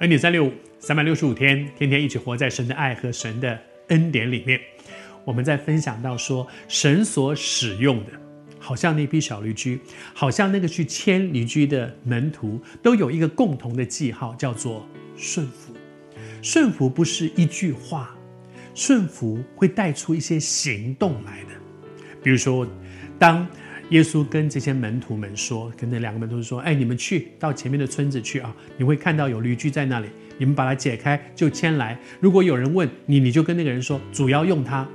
恩典三六五，三百六十五天，天天一起活在神的爱和神的恩典里面。我们在分享到说，神所使用的，好像那批小驴驹，好像那个去牵驴驹的门徒，都有一个共同的记号，叫做顺服。顺服不是一句话，顺服会带出一些行动来的。比如说，当耶稣跟这些门徒们说，跟那两个门徒说：“哎，你们去到前面的村子去啊，你会看到有驴驹在那里，你们把它解开就牵来。如果有人问你，你就跟那个人说，主要用它。”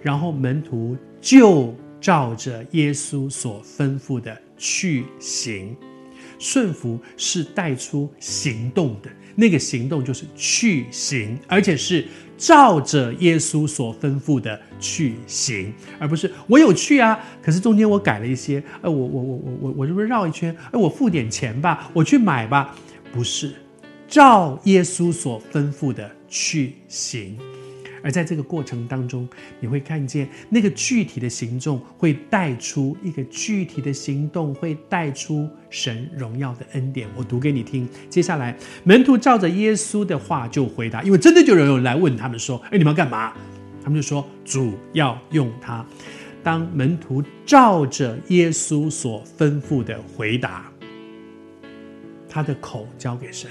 然后门徒就照着耶稣所吩咐的去行。顺服是带出行动的，那个行动就是去行，而且是照着耶稣所吩咐的去行，而不是我有去啊，可是中间我改了一些，呃，我我我我我我是不是绕一圈？哎，我付点钱吧，我去买吧，不是，照耶稣所吩咐的去行。而在这个过程当中，你会看见那个具体的行动会带出一个具体的行动，会带出神荣耀的恩典。我读给你听。接下来，门徒照着耶稣的话就回答，因为真的就有人来问他们说：“哎，你们要干嘛？”他们就说：“主要用它。”当门徒照着耶稣所吩咐的回答，他的口交给神，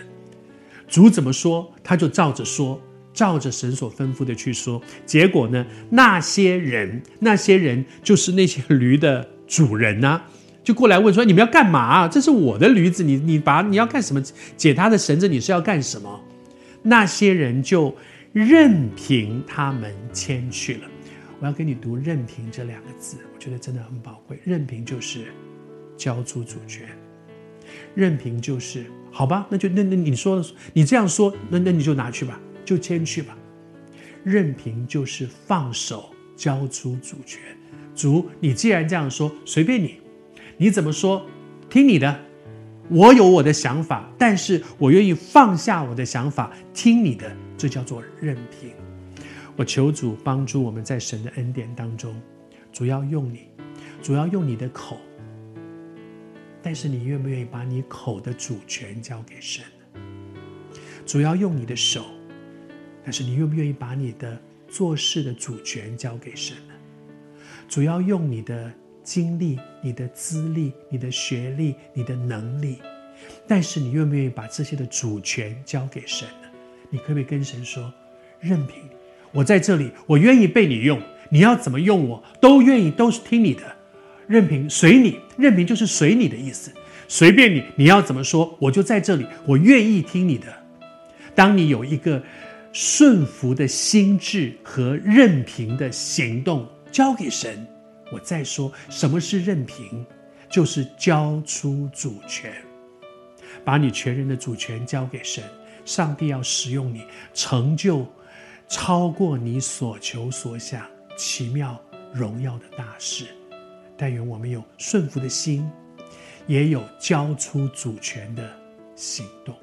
主怎么说，他就照着说。照着神所吩咐的去说，结果呢？那些人，那些人就是那些驴的主人呐、啊，就过来问说：“你们要干嘛？这是我的驴子，你你把你要干什么？解他的绳子，你是要干什么？”那些人就任凭他们牵去了。我要跟你读“任凭”这两个字，我觉得真的很宝贵。任凭就是交出主权，任凭就是好吧？那就那那你说你这样说，那那你就拿去吧。就牵去吧，任凭就是放手，交出主权。主，你既然这样说，随便你，你怎么说，听你的。我有我的想法，但是我愿意放下我的想法，听你的。这叫做任凭。我求主帮助我们在神的恩典当中，主要用你，主要用你的口。但是你愿不愿意把你口的主权交给神？主要用你的手。但是你愿不愿意把你的做事的主权交给神呢？主要用你的经历、你的资历、你的学历、你的能力，但是你愿不愿意把这些的主权交给神呢？你可不可以跟神说：“任凭我在这里，我愿意被你用，你要怎么用我都愿意，都是听你的，任凭随你，任凭就是随你的意思，随便你，你要怎么说，我就在这里，我愿意听你的。当你有一个。顺服的心智和任凭的行动交给神。我再说，什么是任凭？就是交出主权，把你全人的主权交给神。上帝要使用你，成就超过你所求所想、奇妙荣耀的大事。但愿我们有顺服的心，也有交出主权的行动。